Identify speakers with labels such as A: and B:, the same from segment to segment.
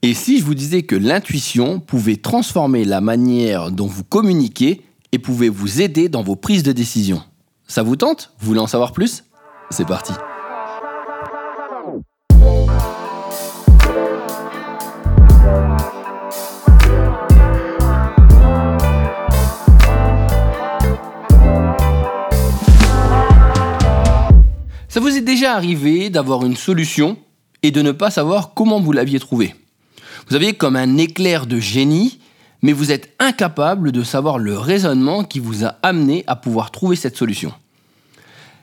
A: Et si je vous disais que l'intuition pouvait transformer la manière dont vous communiquez et pouvait vous aider dans vos prises de décision Ça vous tente? Vous voulez en savoir plus? C'est parti. Ça vous est déjà arrivé d'avoir une solution et de ne pas savoir comment vous l'aviez trouvée? Vous aviez comme un éclair de génie, mais vous êtes incapable de savoir le raisonnement qui vous a amené à pouvoir trouver cette solution.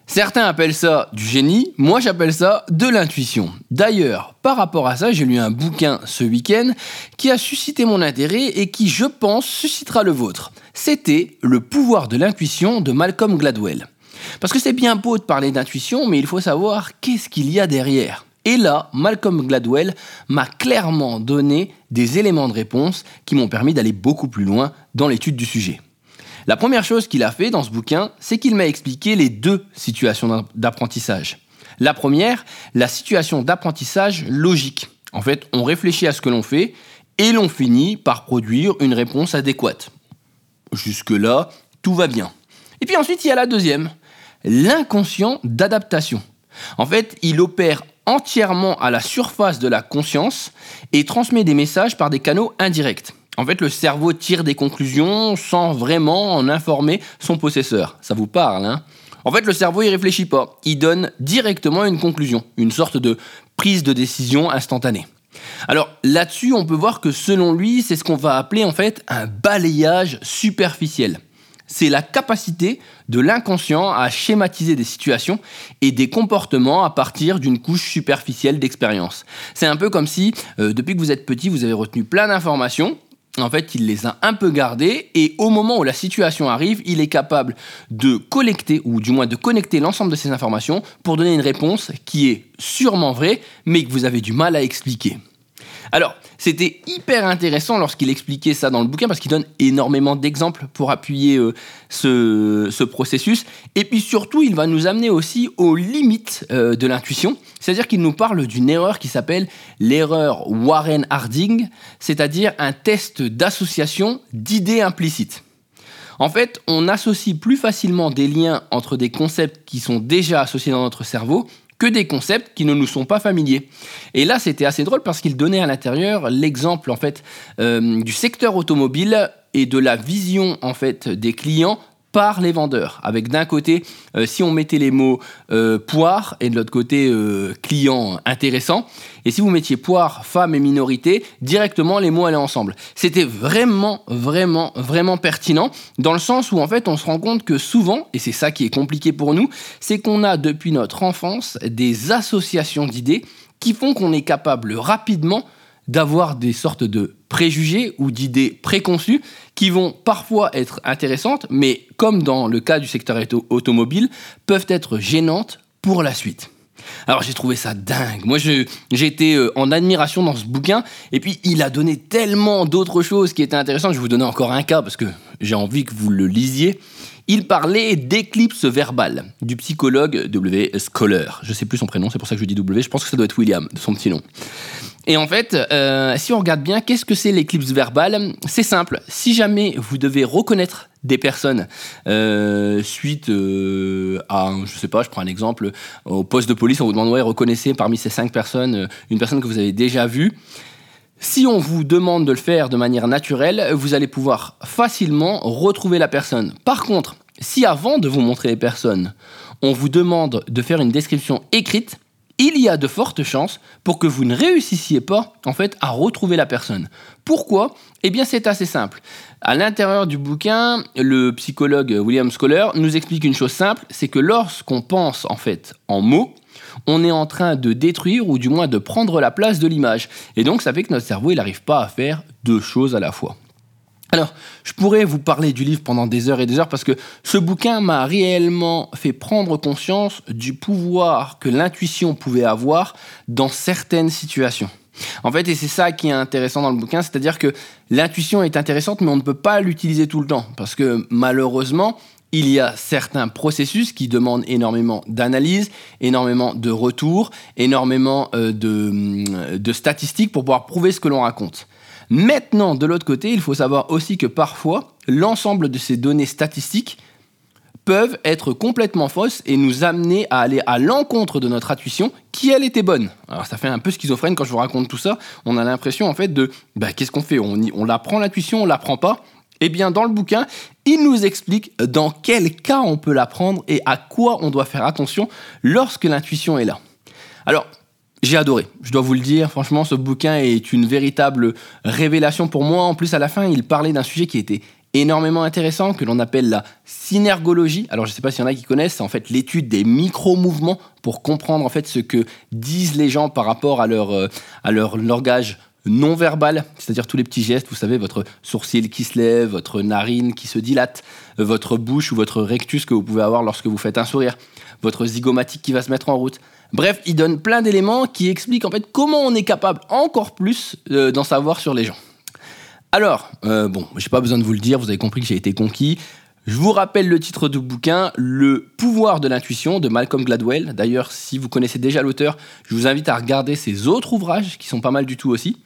A: Certains appellent ça du génie, moi j'appelle ça de l'intuition. D'ailleurs, par rapport à ça, j'ai lu un bouquin ce week-end qui a suscité mon intérêt et qui, je pense, suscitera le vôtre. C'était Le pouvoir de l'intuition de Malcolm Gladwell. Parce que c'est bien beau de parler d'intuition, mais il faut savoir qu'est-ce qu'il y a derrière. Et là, Malcolm Gladwell m'a clairement donné des éléments de réponse qui m'ont permis d'aller beaucoup plus loin dans l'étude du sujet. La première chose qu'il a fait dans ce bouquin, c'est qu'il m'a expliqué les deux situations d'apprentissage. La première, la situation d'apprentissage logique. En fait, on réfléchit à ce que l'on fait et l'on finit par produire une réponse adéquate. Jusque-là, tout va bien. Et puis ensuite, il y a la deuxième, l'inconscient d'adaptation. En fait, il opère entièrement à la surface de la conscience et transmet des messages par des canaux indirects. En fait, le cerveau tire des conclusions sans vraiment en informer son possesseur. Ça vous parle, hein? En fait, le cerveau, il réfléchit pas. Il donne directement une conclusion, une sorte de prise de décision instantanée. Alors là-dessus, on peut voir que selon lui, c'est ce qu'on va appeler en fait un balayage superficiel c'est la capacité de l'inconscient à schématiser des situations et des comportements à partir d'une couche superficielle d'expérience. C'est un peu comme si, euh, depuis que vous êtes petit, vous avez retenu plein d'informations, en fait, il les a un peu gardées et au moment où la situation arrive, il est capable de collecter ou du moins de connecter l'ensemble de ces informations pour donner une réponse qui est sûrement vraie mais que vous avez du mal à expliquer. Alors, c'était hyper intéressant lorsqu'il expliquait ça dans le bouquin parce qu'il donne énormément d'exemples pour appuyer euh, ce, processus. Et puis surtout, il va nous amener aussi aux limites euh, de l'intuition. C'est-à-dire qu'il nous parle d'une erreur qui s'appelle l'erreur Warren-Harding, c'est-à-dire un test d'association d'idées implicites. En fait, on associe plus facilement des liens entre des concepts qui sont déjà associés dans notre cerveau que des concepts qui ne nous sont pas familiers. Et là, c'était assez drôle parce qu'il donnait à l'intérieur l'exemple en fait euh, du secteur automobile et de la vision en fait des clients par les vendeurs. Avec d'un côté, euh, si on mettait les mots euh, poire et de l'autre côté euh, client intéressant, et si vous mettiez poire, femme et minorité, directement les mots allaient ensemble. C'était vraiment, vraiment, vraiment pertinent dans le sens où en fait on se rend compte que souvent, et c'est ça qui est compliqué pour nous, c'est qu'on a depuis notre enfance des associations d'idées qui font qu'on est capable rapidement d'avoir des sortes de préjugés ou d'idées préconçues qui vont parfois être intéressantes, mais comme dans le cas du secteur automobile, peuvent être gênantes pour la suite. Alors j'ai trouvé ça dingue. Moi été euh, en admiration dans ce bouquin et puis il a donné tellement d'autres choses qui étaient intéressantes. Je vais vous donner encore un cas parce que j'ai envie que vous le lisiez. Il parlait d'éclipse verbale du psychologue W. Scholar. Je sais plus son prénom, c'est pour ça que je dis W. Je pense que ça doit être William, de son petit nom. Et en fait, euh, si on regarde bien, qu'est-ce que c'est l'éclipse verbale? C'est simple. Si jamais vous devez reconnaître des personnes euh, suite euh, à, je sais pas, je prends un exemple, au poste de police, on vous demande, ouais, reconnaissez parmi ces cinq personnes une personne que vous avez déjà vue. Si on vous demande de le faire de manière naturelle, vous allez pouvoir facilement retrouver la personne. Par contre, si avant de vous montrer les personnes, on vous demande de faire une description écrite, il y a de fortes chances pour que vous ne réussissiez pas en fait à retrouver la personne. Pourquoi? Eh bien c'est assez simple. À l'intérieur du bouquin, le psychologue William Scholar nous explique une chose simple, c'est que lorsqu'on pense en fait en mots, on est en train de détruire ou du moins de prendre la place de l'image. Et donc ça fait que notre cerveau il n'arrive pas à faire deux choses à la fois. Alors, je pourrais vous parler du livre pendant des heures et des heures parce que ce bouquin m'a réellement fait prendre conscience du pouvoir que l'intuition pouvait avoir dans certaines situations. En fait, et c'est ça qui est intéressant dans le bouquin, c'est-à-dire que l'intuition est intéressante, mais on ne peut pas l'utiliser tout le temps. Parce que malheureusement, il y a certains processus qui demandent énormément d'analyse, énormément de retours, énormément euh, de, de statistiques pour pouvoir prouver ce que l'on raconte. Maintenant, de l'autre côté, il faut savoir aussi que parfois, l'ensemble de ces données statistiques peuvent être complètement fausses et nous amener à aller à l'encontre de notre intuition qui elle était bonne. Alors ça fait un peu schizophrène quand je vous raconte tout ça. On a l'impression en fait de bah, qu'est-ce qu'on fait? On, prend l'intuition, on la prend pas eh bien, dans le bouquin, il nous explique dans quel cas on peut la prendre et à quoi on doit faire attention lorsque l'intuition est là. Alors, j'ai adoré, je dois vous le dire, franchement, ce bouquin est une véritable révélation pour moi. En plus, à la fin, il parlait d'un sujet qui était énormément intéressant, que l'on appelle la synergologie. Alors, je ne sais pas s'il y en a qui connaissent, c'est en fait l'étude des micro-mouvements pour comprendre en fait ce que disent les gens par rapport à leur, euh, à leur langage non verbal, c'est-à-dire tous les petits gestes, vous savez, votre sourcil qui se lève, votre narine qui se dilate, votre bouche ou votre rectus que vous pouvez avoir lorsque vous faites un sourire, votre zygomatique qui va se mettre en route. Bref, il donne plein d'éléments qui expliquent en fait comment on est capable encore plus euh, d'en savoir sur les gens. Alors, euh, bon, j'ai pas besoin de vous le dire, vous avez compris que j'ai été conquis. Je vous rappelle le titre du bouquin, Le pouvoir de l'intuition de Malcolm Gladwell. D'ailleurs, si vous connaissez déjà l'auteur, je vous invite à regarder ses autres ouvrages qui sont pas mal du tout aussi.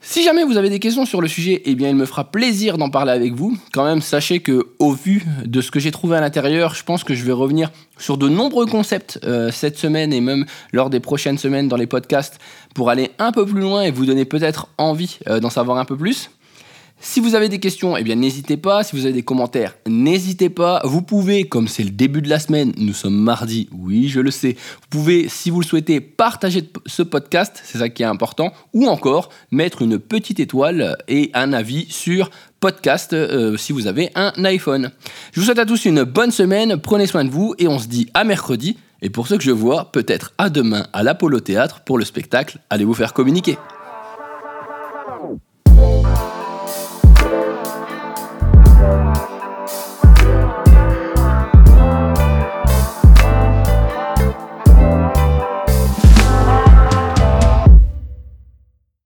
A: Si jamais vous avez des questions sur le sujet, eh bien il me fera plaisir d'en parler avec vous. Quand même, sachez que au vu de ce que j'ai trouvé à l'intérieur, je pense que je vais revenir sur de nombreux concepts euh, cette semaine et même lors des prochaines semaines dans les podcasts pour aller un peu plus loin et vous donner peut-être envie euh, d'en savoir un peu plus. Si vous avez des questions, eh bien n'hésitez pas. Si vous avez des commentaires, n'hésitez pas. Vous pouvez, comme c'est le début de la semaine, nous sommes mardi, oui, je le sais. Vous pouvez, si vous le souhaitez, partager ce podcast, c'est ça qui est important, ou encore mettre une petite étoile et un avis sur podcast euh, si vous avez un iPhone. Je vous souhaite à tous une bonne semaine, prenez soin de vous et on se dit à mercredi. Et pour ceux que je vois, peut-être à demain à l'Apollo Théâtre pour le spectacle Allez vous faire communiquer.